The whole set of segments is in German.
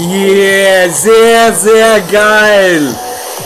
Yeah, sehr, sehr geil.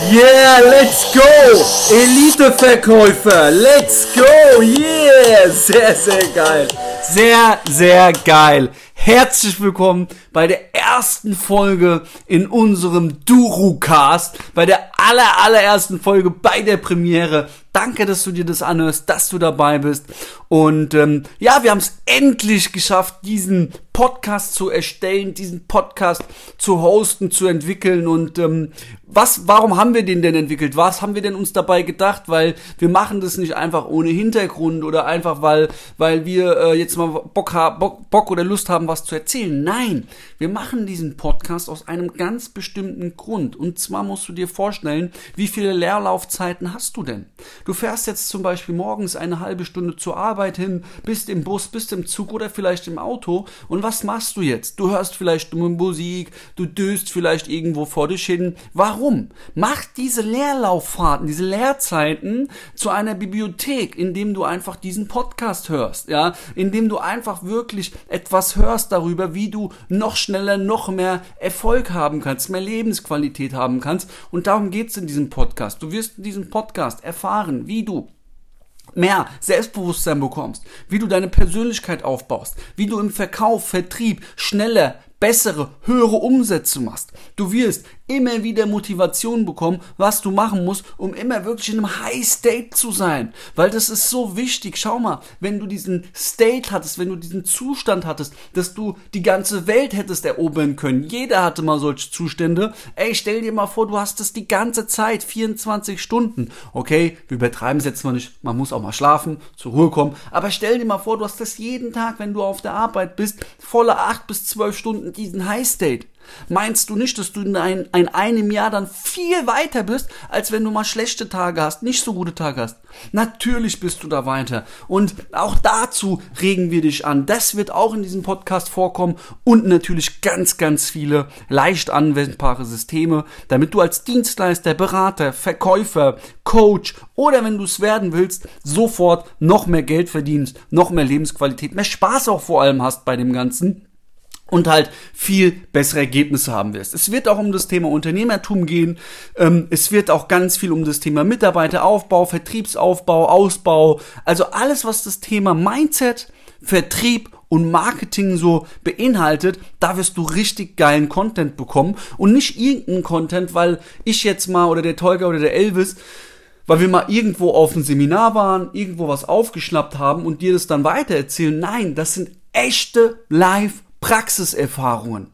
Yeah, let's go. Eliteverkäufer, let's go. Yeah, sehr, sehr geil. Sehr, sehr geil. Herzlich willkommen bei der ersten Folge in unserem Durucast, bei der aller, allerersten Folge bei der Premiere. Danke, dass du dir das anhörst, dass du dabei bist. Und ähm, ja, wir haben es endlich geschafft, diesen Podcast zu erstellen, diesen Podcast zu hosten, zu entwickeln. Und ähm, was, warum haben wir den denn entwickelt? Was haben wir denn uns dabei gedacht? Weil wir machen das nicht einfach ohne Hintergrund oder einfach weil, weil wir äh, jetzt mal Bock, Bock, Bock oder Lust haben, was zu erzählen. Nein, wir machen diesen Podcast aus einem ganz bestimmten Grund. Und zwar musst du dir vorstellen, wie viele Leerlaufzeiten hast du denn? Du fährst jetzt zum Beispiel morgens eine halbe Stunde zur Arbeit hin, bist im Bus, bist im Zug oder vielleicht im Auto. Und was machst du jetzt? Du hörst vielleicht dumme Musik, du döst vielleicht irgendwo vor dich hin. Warum? Mach diese Leerlauffahrten, diese Leerzeiten zu einer Bibliothek, indem du einfach diesen Podcast hörst, ja, indem du einfach wirklich etwas hörst darüber, wie du noch schneller, noch mehr Erfolg haben kannst, mehr Lebensqualität haben kannst. Und darum geht's in diesem Podcast. Du wirst in diesem Podcast erfahren, wie du mehr Selbstbewusstsein bekommst, wie du deine Persönlichkeit aufbaust, wie du im Verkauf, Vertrieb schneller, bessere, höhere Umsätze machst. Du wirst immer wieder Motivation bekommen, was du machen musst, um immer wirklich in einem High State zu sein. Weil das ist so wichtig. Schau mal, wenn du diesen State hattest, wenn du diesen Zustand hattest, dass du die ganze Welt hättest erobern können. Jeder hatte mal solche Zustände. Ey, stell dir mal vor, du hast das die ganze Zeit, 24 Stunden. Okay, wir übertreiben es jetzt mal nicht. Man muss auch mal schlafen, zur Ruhe kommen. Aber stell dir mal vor, du hast das jeden Tag, wenn du auf der Arbeit bist, volle 8 bis 12 Stunden diesen High State. Meinst du nicht, dass du in, ein, in einem Jahr dann viel weiter bist, als wenn du mal schlechte Tage hast, nicht so gute Tage hast? Natürlich bist du da weiter. Und auch dazu regen wir dich an. Das wird auch in diesem Podcast vorkommen und natürlich ganz, ganz viele leicht anwendbare Systeme, damit du als Dienstleister, Berater, Verkäufer, Coach oder wenn du es werden willst, sofort noch mehr Geld verdienst, noch mehr Lebensqualität, mehr Spaß auch vor allem hast bei dem Ganzen und halt viel bessere Ergebnisse haben wirst. Es wird auch um das Thema Unternehmertum gehen. Ähm, es wird auch ganz viel um das Thema Mitarbeiteraufbau, Vertriebsaufbau, Ausbau. Also alles, was das Thema Mindset, Vertrieb und Marketing so beinhaltet, da wirst du richtig geilen Content bekommen und nicht irgendeinen Content, weil ich jetzt mal oder der Tolga oder der Elvis weil wir mal irgendwo auf einem Seminar waren, irgendwo was aufgeschnappt haben und dir das dann weitererzählen. Nein, das sind echte Live Praxiserfahrungen.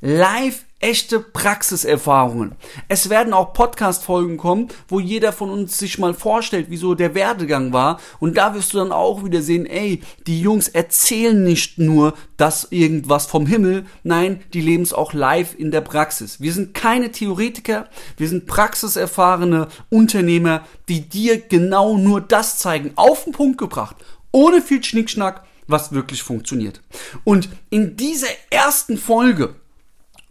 Live echte Praxiserfahrungen. Es werden auch Podcast-Folgen kommen, wo jeder von uns sich mal vorstellt, wieso der Werdegang war. Und da wirst du dann auch wieder sehen, ey, die Jungs erzählen nicht nur das irgendwas vom Himmel, nein, die leben es auch live in der Praxis. Wir sind keine Theoretiker, wir sind praxiserfahrene Unternehmer, die dir genau nur das zeigen, auf den Punkt gebracht, ohne viel Schnickschnack, was wirklich funktioniert. Und in dieser ersten Folge,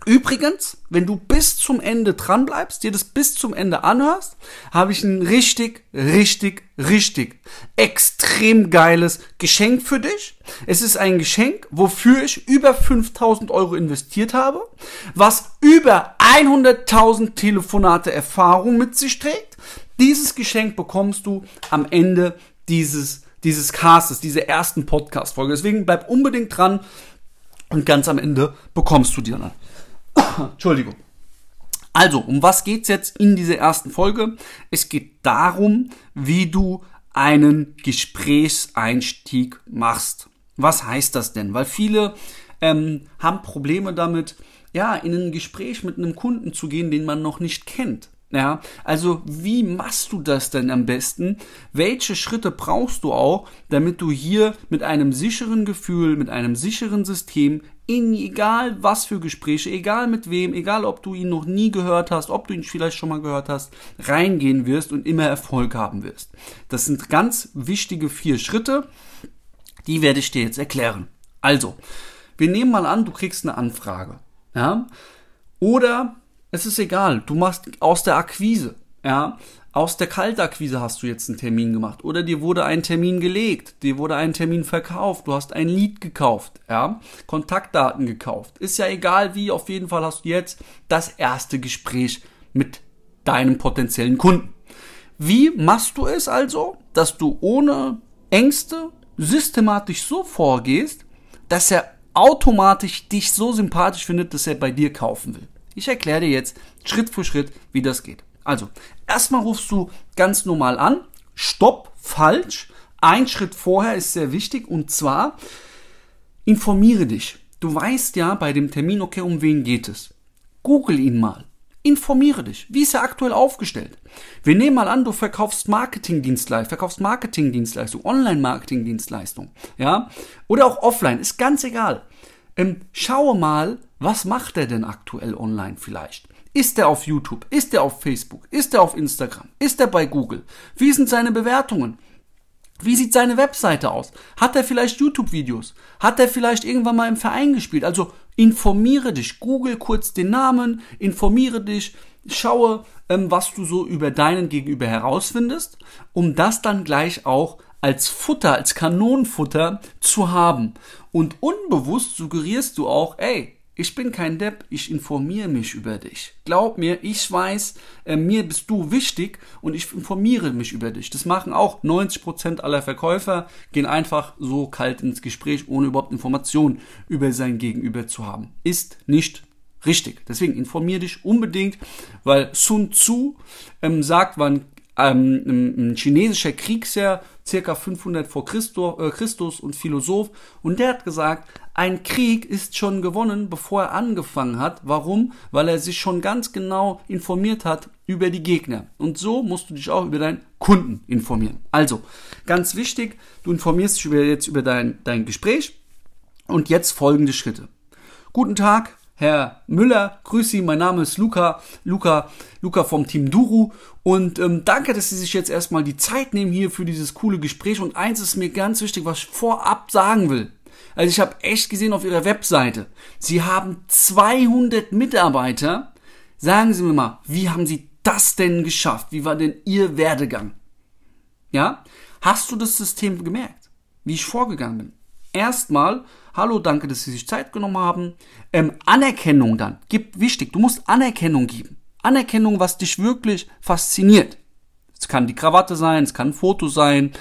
übrigens, wenn du bis zum Ende dran bleibst, dir das bis zum Ende anhörst, habe ich ein richtig, richtig, richtig extrem geiles Geschenk für dich. Es ist ein Geschenk, wofür ich über 5000 Euro investiert habe, was über 100.000 Telefonate Erfahrung mit sich trägt. Dieses Geschenk bekommst du am Ende dieses dieses Castes, diese ersten Podcast-Folge. Deswegen bleib unbedingt dran und ganz am Ende bekommst du die dann. Entschuldigung. Also, um was geht's jetzt in dieser ersten Folge? Es geht darum, wie du einen Gesprächseinstieg machst. Was heißt das denn? Weil viele ähm, haben Probleme damit, ja, in ein Gespräch mit einem Kunden zu gehen, den man noch nicht kennt. Ja, also wie machst du das denn am besten? Welche Schritte brauchst du auch, damit du hier mit einem sicheren Gefühl, mit einem sicheren System in egal was für Gespräche, egal mit wem, egal ob du ihn noch nie gehört hast, ob du ihn vielleicht schon mal gehört hast, reingehen wirst und immer Erfolg haben wirst. Das sind ganz wichtige vier Schritte, die werde ich dir jetzt erklären. Also, wir nehmen mal an, du kriegst eine Anfrage, ja? Oder es ist egal, du machst aus der Akquise, ja, aus der Kaltakquise hast du jetzt einen Termin gemacht. Oder dir wurde ein Termin gelegt, dir wurde ein Termin verkauft, du hast ein Lied gekauft, ja, Kontaktdaten gekauft. Ist ja egal wie, auf jeden Fall hast du jetzt das erste Gespräch mit deinem potenziellen Kunden. Wie machst du es also, dass du ohne Ängste systematisch so vorgehst, dass er automatisch dich so sympathisch findet, dass er bei dir kaufen will? Ich erkläre dir jetzt Schritt für Schritt, wie das geht. Also, erstmal rufst du ganz normal an. Stopp, falsch. Ein Schritt vorher ist sehr wichtig und zwar informiere dich. Du weißt ja bei dem Termin, okay, um wen geht es. Google ihn mal. Informiere dich. Wie ist er aktuell aufgestellt? Wir nehmen mal an, du verkaufst Marketingdienstleistung, verkaufst Marketingdienstleistung, Online-Marketingdienstleistung, ja? Oder auch offline, ist ganz egal. Ähm, schaue mal, was macht er denn aktuell online vielleicht? Ist er auf YouTube? Ist er auf Facebook? Ist er auf Instagram? Ist er bei Google? Wie sind seine Bewertungen? Wie sieht seine Webseite aus? Hat er vielleicht YouTube-Videos? Hat er vielleicht irgendwann mal im Verein gespielt? Also informiere dich, google kurz den Namen, informiere dich, schaue, ähm, was du so über deinen Gegenüber herausfindest, um das dann gleich auch als Futter, als Kanonenfutter zu haben. Und unbewusst suggerierst du auch, ey, ich bin kein Depp, ich informiere mich über dich. Glaub mir, ich weiß, äh, mir bist du wichtig und ich informiere mich über dich. Das machen auch 90% aller Verkäufer, gehen einfach so kalt ins Gespräch, ohne überhaupt Informationen über sein Gegenüber zu haben. Ist nicht richtig. Deswegen informiere dich unbedingt, weil Sun Tzu ähm, sagt, wann ähm, ein chinesischer Kriegsherr, circa 500 vor Christo, äh, Christus und Philosoph, und der hat gesagt, ein Krieg ist schon gewonnen, bevor er angefangen hat. Warum? Weil er sich schon ganz genau informiert hat über die Gegner. Und so musst du dich auch über deinen Kunden informieren. Also, ganz wichtig, du informierst dich jetzt über dein, dein Gespräch und jetzt folgende Schritte. Guten Tag, Herr Müller. Grüß Sie, mein Name ist Luca, Luca, Luca vom Team Duru. Und ähm, danke, dass Sie sich jetzt erstmal die Zeit nehmen hier für dieses coole Gespräch. Und eins ist mir ganz wichtig, was ich vorab sagen will. Also ich habe echt gesehen auf Ihrer Webseite, Sie haben 200 Mitarbeiter. Sagen Sie mir mal, wie haben Sie das denn geschafft? Wie war denn Ihr Werdegang? Ja? Hast du das System gemerkt? Wie ich vorgegangen bin? Erstmal Hallo, danke, dass Sie sich Zeit genommen haben. Ähm, Anerkennung dann. Gibt wichtig. Du musst Anerkennung geben. Anerkennung, was dich wirklich fasziniert. Es kann die Krawatte sein, es kann ein Foto sein.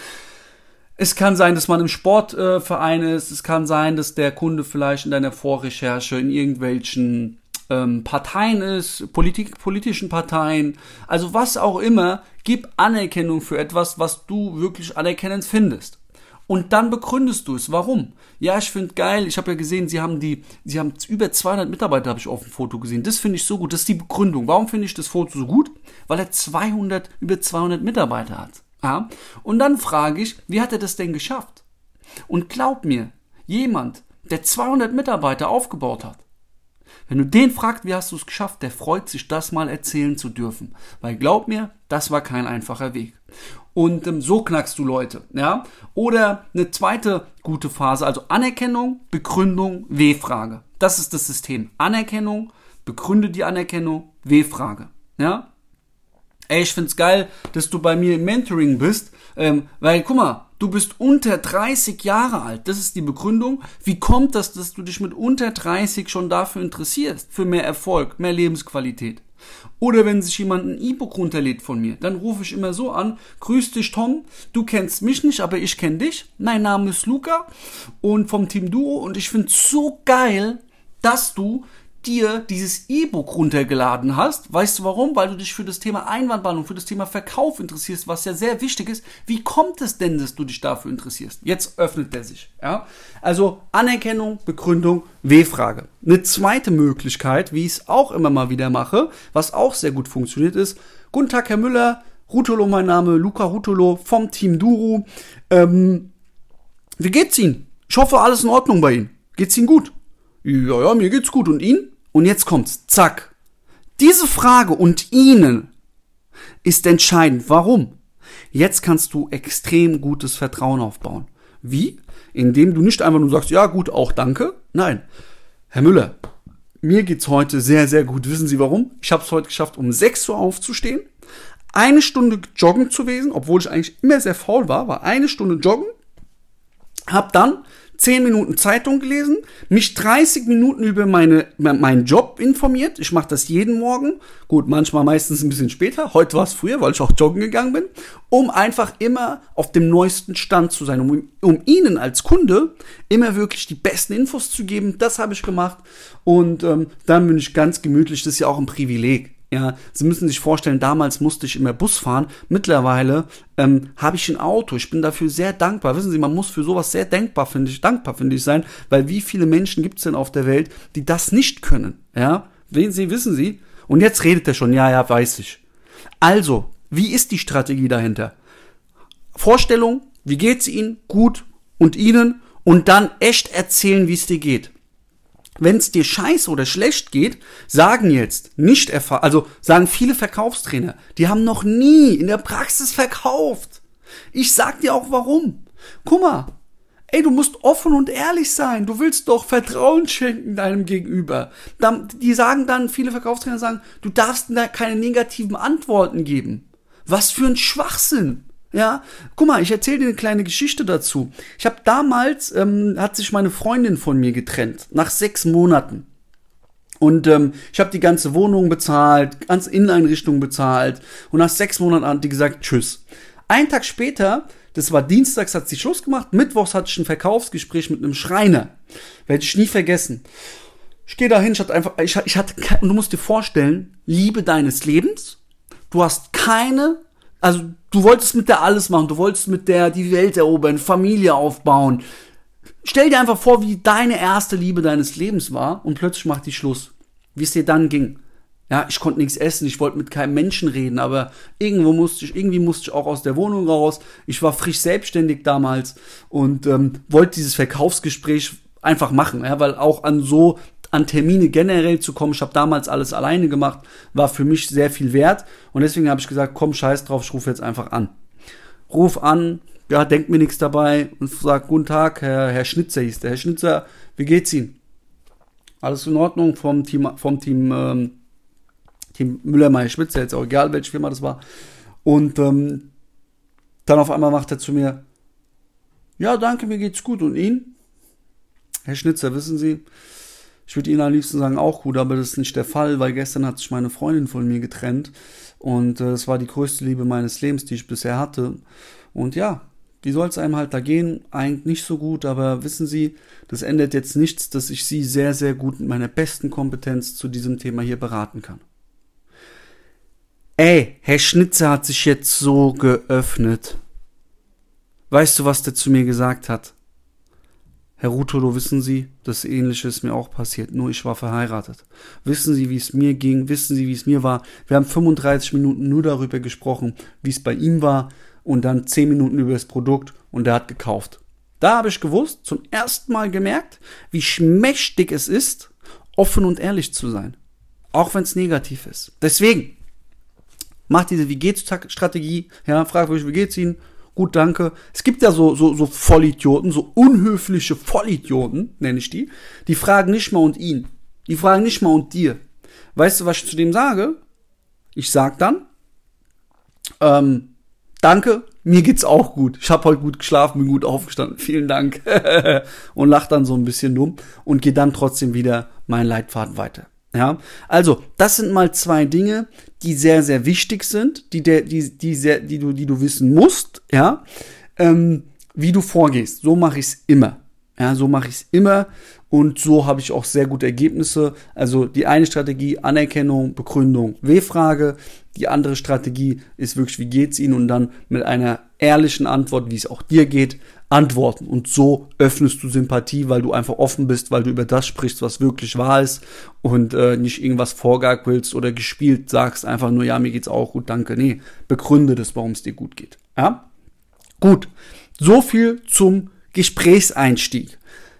Es kann sein, dass man im Sportverein äh, ist. Es kann sein, dass der Kunde vielleicht in deiner Vorrecherche in irgendwelchen ähm, Parteien ist, Politik, politischen Parteien. Also was auch immer, gib Anerkennung für etwas, was du wirklich anerkennend findest. Und dann begründest du es. Warum? Ja, ich finde geil. Ich habe ja gesehen, sie haben die, sie haben über 200 Mitarbeiter, habe ich auf dem Foto gesehen. Das finde ich so gut. Das ist die Begründung. Warum finde ich das Foto so gut? Weil er 200, über 200 Mitarbeiter hat. Ja? Und dann frage ich, wie hat er das denn geschafft? Und glaub mir, jemand, der 200 Mitarbeiter aufgebaut hat, wenn du den fragst, wie hast du es geschafft, der freut sich, das mal erzählen zu dürfen. Weil glaub mir, das war kein einfacher Weg. Und ähm, so knackst du Leute, ja. Oder eine zweite gute Phase, also Anerkennung, Begründung, W-Frage. Das ist das System. Anerkennung, begründe die Anerkennung, W-Frage, ja. Ey, ich find's geil, dass du bei mir im Mentoring bist, ähm, weil guck mal, du bist unter 30 Jahre alt. Das ist die Begründung. Wie kommt das, dass du dich mit unter 30 schon dafür interessierst? Für mehr Erfolg, mehr Lebensqualität. Oder wenn sich jemand ein E-Book runterlädt von mir, dann rufe ich immer so an, grüß dich Tom, du kennst mich nicht, aber ich kenne dich. Mein Name ist Luca und vom Team Duo und ich finde so geil, dass du dir dieses E-Book runtergeladen hast. Weißt du warum? Weil du dich für das Thema Einwandbehandlung, für das Thema Verkauf interessierst, was ja sehr wichtig ist. Wie kommt es denn, dass du dich dafür interessierst? Jetzt öffnet er sich. Ja? Also Anerkennung, Begründung, W-Frage. Eine zweite Möglichkeit, wie ich es auch immer mal wieder mache, was auch sehr gut funktioniert, ist, Guten Tag, Herr Müller, Rutolo mein Name, Luca Rutolo vom Team Duru. Ähm, wie geht's Ihnen? Ich hoffe, alles in Ordnung bei Ihnen. Geht's Ihnen gut? Ja, ja, mir geht's gut. Und Ihnen? Und jetzt kommt's. Zack. Diese Frage und Ihnen ist entscheidend. Warum? Jetzt kannst du extrem gutes Vertrauen aufbauen. Wie? Indem du nicht einfach nur sagst, ja gut, auch danke. Nein. Herr Müller, mir geht's heute sehr, sehr gut. Wissen Sie warum? Ich habe es heute geschafft, um 6 Uhr aufzustehen. eine Stunde joggen zu gewesen, obwohl ich eigentlich immer sehr faul war, war eine Stunde joggen, hab dann 10 Minuten Zeitung gelesen, mich 30 Minuten über meine, meinen Job informiert. Ich mache das jeden Morgen. Gut, manchmal meistens ein bisschen später. Heute war es früher, weil ich auch joggen gegangen bin. Um einfach immer auf dem neuesten Stand zu sein. Um, um Ihnen als Kunde immer wirklich die besten Infos zu geben. Das habe ich gemacht. Und ähm, dann bin ich ganz gemütlich. Das ist ja auch ein Privileg. Ja, Sie müssen sich vorstellen, damals musste ich immer Bus fahren. Mittlerweile ähm, habe ich ein Auto. Ich bin dafür sehr dankbar. Wissen Sie, man muss für sowas sehr dankbar, finde ich, dankbar finde ich sein, weil wie viele Menschen gibt es denn auf der Welt, die das nicht können? Ja, wen Sie wissen Sie? Und jetzt redet er schon. Ja, ja, weiß ich. Also, wie ist die Strategie dahinter? Vorstellung, wie geht's Ihnen? Gut. Und Ihnen? Und dann echt erzählen, wie es dir geht wenn es dir scheiße oder schlecht geht, sagen jetzt nicht erfahren, also sagen viele Verkaufstrainer, die haben noch nie in der Praxis verkauft. Ich sag dir auch warum. Guck mal, ey, du musst offen und ehrlich sein. Du willst doch Vertrauen schenken deinem Gegenüber. Die sagen dann, viele Verkaufstrainer sagen, du darfst da keine negativen Antworten geben. Was für ein Schwachsinn. Ja, guck mal, ich erzähle dir eine kleine Geschichte dazu. Ich habe damals, ähm, hat sich meine Freundin von mir getrennt, nach sechs Monaten. Und ähm, ich habe die ganze Wohnung bezahlt, ganze Inneneinrichtung bezahlt. Und nach sechs Monaten hat die gesagt, tschüss. Ein Tag später, das war dienstags, hat sie Schluss gemacht. Mittwochs hatte ich ein Verkaufsgespräch mit einem Schreiner. Werde ich nie vergessen. Ich gehe dahin, ich hatte einfach, ich, ich hatte, und du musst dir vorstellen, Liebe deines Lebens. Du hast keine also du wolltest mit der alles machen, du wolltest mit der die Welt erobern, Familie aufbauen. Stell dir einfach vor, wie deine erste Liebe deines Lebens war und plötzlich macht die Schluss. Wie es dir dann ging. Ja, ich konnte nichts essen, ich wollte mit keinem Menschen reden, aber irgendwo musste ich, irgendwie musste ich auch aus der Wohnung raus. Ich war frisch selbstständig damals und ähm, wollte dieses Verkaufsgespräch einfach machen, ja, weil auch an so an Termine generell zu kommen. Ich habe damals alles alleine gemacht, war für mich sehr viel wert und deswegen habe ich gesagt, komm, scheiß drauf, ich rufe jetzt einfach an. Ruf an, ja, denkt mir nichts dabei und sag, guten Tag, Herr, Herr Schnitzer hieß der. Herr Schnitzer, wie geht's Ihnen? Alles in Ordnung vom Team, vom Team, ähm, Team Müller-Meyer-Schmitzer, jetzt auch egal, welche Firma das war. Und ähm, dann auf einmal macht er zu mir, ja, danke, mir geht's gut. Und Ihnen? Herr Schnitzer, wissen Sie, ich würde Ihnen am liebsten sagen, auch gut, aber das ist nicht der Fall, weil gestern hat sich meine Freundin von mir getrennt und es äh, war die größte Liebe meines Lebens, die ich bisher hatte. Und ja, wie soll es einem halt da gehen? Eigentlich nicht so gut, aber wissen Sie, das ändert jetzt nichts, dass ich Sie sehr, sehr gut mit meiner besten Kompetenz zu diesem Thema hier beraten kann. Ey, Herr Schnitzer hat sich jetzt so geöffnet. Weißt du, was der zu mir gesagt hat? Herr Rutolo, wissen Sie, das Ähnliche ist mir auch passiert, nur ich war verheiratet. Wissen Sie, wie es mir ging? Wissen Sie, wie es mir war? Wir haben 35 Minuten nur darüber gesprochen, wie es bei ihm war und dann 10 Minuten über das Produkt und er hat gekauft. Da habe ich gewusst, zum ersten Mal gemerkt, wie schmächtig es ist, offen und ehrlich zu sein. Auch wenn es negativ ist. Deswegen, macht diese Wie geht's Strategie, ja, fragt euch, wie geht's Ihnen? Gut, danke. Es gibt ja so, so, so Vollidioten, so unhöfliche Vollidioten, nenne ich die. Die fragen nicht mal und ihn. Die fragen nicht mal und dir. Weißt du, was ich zu dem sage? Ich sag dann, ähm, danke, mir geht's auch gut. Ich habe heute gut geschlafen, bin gut aufgestanden. Vielen Dank. und lach dann so ein bisschen dumm und gehe dann trotzdem wieder meinen Leitfaden weiter. Ja, also das sind mal zwei Dinge, die sehr, sehr wichtig sind, die, der, die, die, sehr, die, du, die du wissen musst, ja, ähm, wie du vorgehst. So mache ich es immer. Ja, so mache ich es immer und so habe ich auch sehr gute Ergebnisse. Also die eine Strategie Anerkennung, Begründung, W-Frage. Die andere Strategie ist wirklich, wie geht's Ihnen? Und dann mit einer ehrlichen Antwort, wie es auch dir geht, antworten. Und so öffnest du Sympathie, weil du einfach offen bist, weil du über das sprichst, was wirklich wahr ist und äh, nicht irgendwas vorgagwilst oder gespielt sagst, einfach nur, ja, mir geht's auch gut, danke. Nee, begründe das, warum es dir gut geht. Ja? Gut. So viel zum Gesprächseinstieg.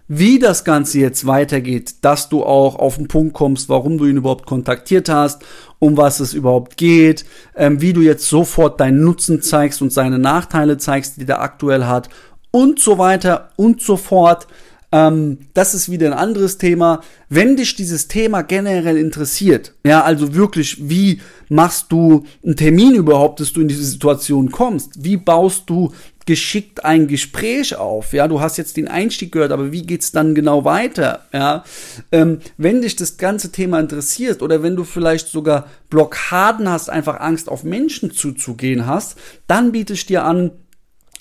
Wie das Ganze jetzt weitergeht, dass du auch auf den Punkt kommst, warum du ihn überhaupt kontaktiert hast, um was es überhaupt geht, ähm, wie du jetzt sofort deinen Nutzen zeigst und seine Nachteile zeigst, die der aktuell hat und so weiter und so fort. Ähm, das ist wieder ein anderes Thema. Wenn dich dieses Thema generell interessiert, ja, also wirklich, wie machst du einen Termin überhaupt, dass du in diese Situation kommst? Wie baust du geschickt ein Gespräch auf. Ja, du hast jetzt den Einstieg gehört, aber wie geht's dann genau weiter? Ja, ähm, wenn dich das ganze Thema interessiert oder wenn du vielleicht sogar Blockaden hast, einfach Angst auf Menschen zuzugehen hast, dann biete ich dir an,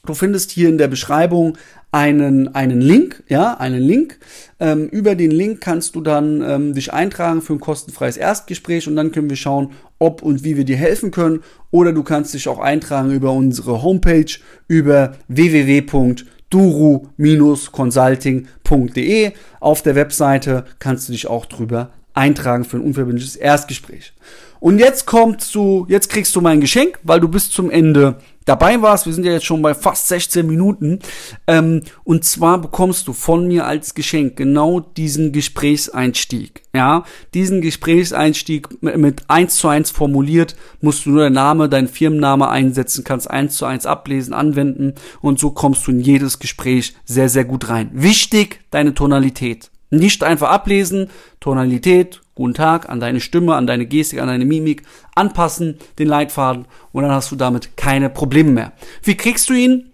Du findest hier in der Beschreibung einen, einen Link, ja, einen Link. Ähm, über den Link kannst du dann ähm, dich eintragen für ein kostenfreies Erstgespräch und dann können wir schauen, ob und wie wir dir helfen können. Oder du kannst dich auch eintragen über unsere Homepage über www.duru-consulting.de. Auf der Webseite kannst du dich auch drüber eintragen für ein unverbindliches Erstgespräch. Und jetzt kommt zu, jetzt kriegst du mein Geschenk, weil du bis zum Ende dabei warst. Wir sind ja jetzt schon bei fast 16 Minuten. Ähm, und zwar bekommst du von mir als Geschenk genau diesen Gesprächseinstieg. Ja, diesen Gesprächseinstieg mit eins zu eins formuliert, musst du nur dein Name, dein Firmenname einsetzen, kannst eins zu eins ablesen, anwenden und so kommst du in jedes Gespräch sehr, sehr gut rein. Wichtig, deine Tonalität. Nicht einfach ablesen, Tonalität, guten Tag, an deine Stimme, an deine Gestik, an deine Mimik anpassen, den Leitfaden und dann hast du damit keine Probleme mehr. Wie kriegst du ihn?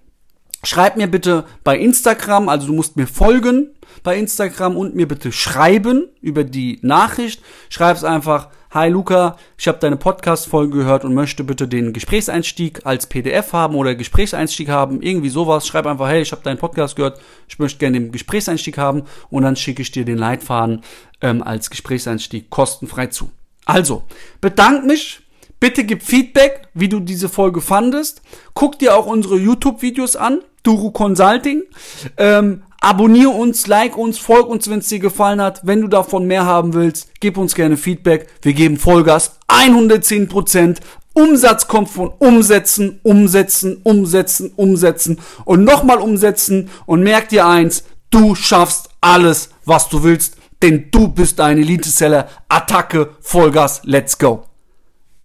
Schreib mir bitte bei Instagram, also du musst mir folgen bei Instagram und mir bitte schreiben über die Nachricht. Schreib's einfach Hi Luca, ich habe deine Podcast-Folge gehört und möchte bitte den Gesprächseinstieg als PDF haben oder Gesprächseinstieg haben, irgendwie sowas. Schreib einfach, hey, ich habe deinen Podcast gehört, ich möchte gerne den Gesprächseinstieg haben und dann schicke ich dir den Leitfaden ähm, als Gesprächseinstieg kostenfrei zu. Also, bedank mich. Bitte gib Feedback, wie du diese Folge fandest. Guck dir auch unsere YouTube-Videos an. Duru Consulting. Ähm, Abonnier uns, like uns, folg uns, wenn es dir gefallen hat. Wenn du davon mehr haben willst, gib uns gerne Feedback. Wir geben Vollgas 110%. Umsatz kommt von Umsetzen, Umsetzen, Umsetzen, Umsetzen und nochmal umsetzen. Und merk dir eins, du schaffst alles, was du willst, denn du bist ein Elite-Seller. Attacke, Vollgas, let's go.